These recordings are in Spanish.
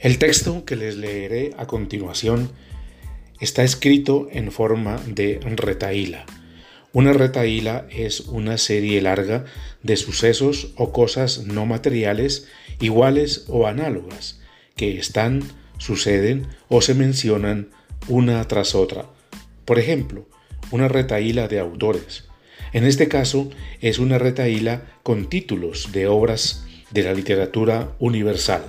El texto que les leeré a continuación está escrito en forma de retaíla. Una retaíla es una serie larga de sucesos o cosas no materiales iguales o análogas que están, suceden o se mencionan una tras otra. Por ejemplo, una retaíla de autores. En este caso es una retaíla con títulos de obras de la literatura universal.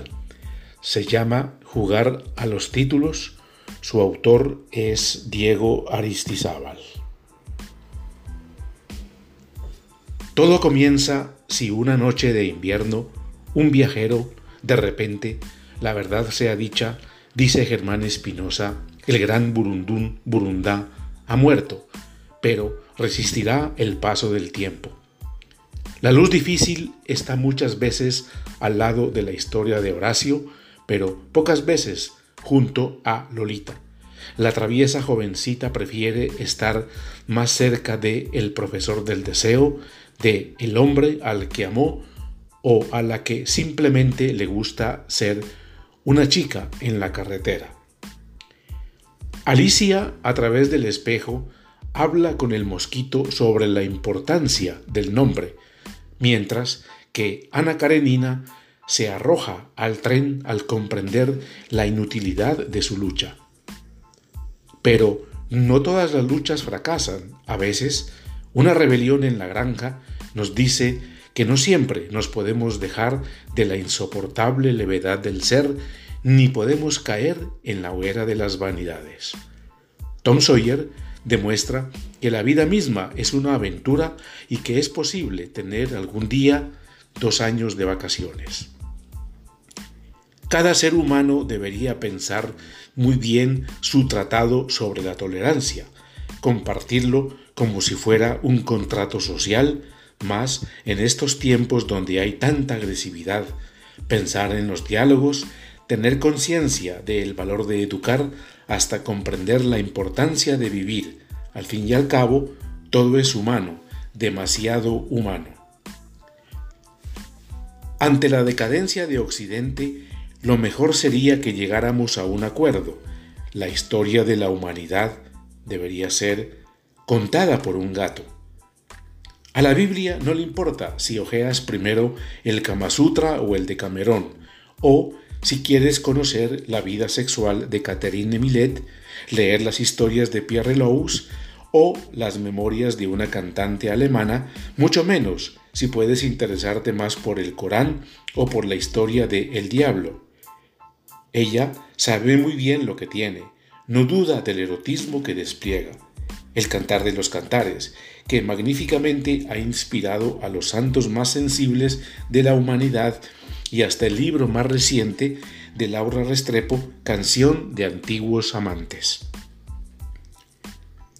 Se llama Jugar a los títulos. Su autor es Diego Aristizábal. Todo comienza si una noche de invierno un viajero, de repente, la verdad sea dicha, dice Germán Espinosa, el gran Burundún Burundá ha muerto, pero resistirá el paso del tiempo. La luz difícil está muchas veces al lado de la historia de Horacio, pero pocas veces junto a Lolita. La traviesa jovencita prefiere estar más cerca de el profesor del deseo, de el hombre al que amó o a la que simplemente le gusta ser una chica en la carretera. Alicia, a través del espejo, habla con el mosquito sobre la importancia del nombre, mientras que Ana Karenina se arroja al tren al comprender la inutilidad de su lucha. Pero no todas las luchas fracasan. A veces, una rebelión en la granja nos dice que no siempre nos podemos dejar de la insoportable levedad del ser, ni podemos caer en la hoguera de las vanidades. Tom Sawyer demuestra que la vida misma es una aventura y que es posible tener algún día dos años de vacaciones. Cada ser humano debería pensar muy bien su tratado sobre la tolerancia, compartirlo como si fuera un contrato social, más en estos tiempos donde hay tanta agresividad, pensar en los diálogos, tener conciencia del valor de educar hasta comprender la importancia de vivir. Al fin y al cabo, todo es humano, demasiado humano. Ante la decadencia de Occidente, lo mejor sería que llegáramos a un acuerdo. La historia de la humanidad debería ser contada por un gato. A la Biblia no le importa si ojeas primero el Kama Sutra o el de Camerón, o si quieres conocer la vida sexual de Catherine Millet, leer las historias de Pierre Louis o las memorias de una cantante alemana, mucho menos si puedes interesarte más por el Corán o por la historia de El Diablo. Ella sabe muy bien lo que tiene, no duda del erotismo que despliega, el cantar de los cantares, que magníficamente ha inspirado a los santos más sensibles de la humanidad y hasta el libro más reciente de Laura Restrepo, Canción de Antiguos Amantes.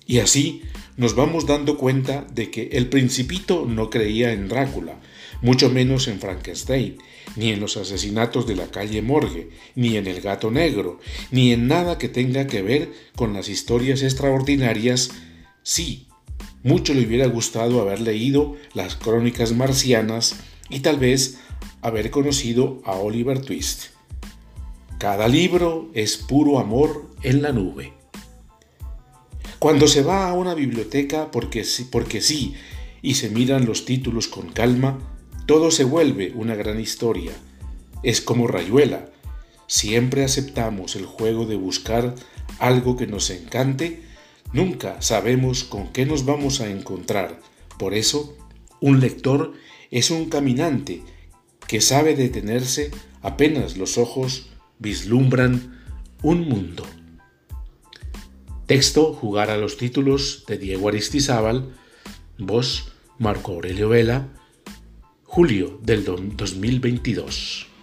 Y así nos vamos dando cuenta de que el principito no creía en Drácula, mucho menos en Frankenstein, ni en los asesinatos de la calle Morgue, ni en el gato negro, ni en nada que tenga que ver con las historias extraordinarias. Sí, mucho le hubiera gustado haber leído las crónicas marcianas y tal vez haber conocido a Oliver Twist. Cada libro es puro amor en la nube. Cuando se va a una biblioteca porque porque sí y se miran los títulos con calma, todo se vuelve una gran historia. Es como Rayuela. Siempre aceptamos el juego de buscar algo que nos encante. Nunca sabemos con qué nos vamos a encontrar. Por eso, un lector es un caminante que sabe detenerse apenas los ojos vislumbran un mundo. Texto Jugar a los títulos de Diego Aristizábal, voz Marco Aurelio Vela, julio del 2022.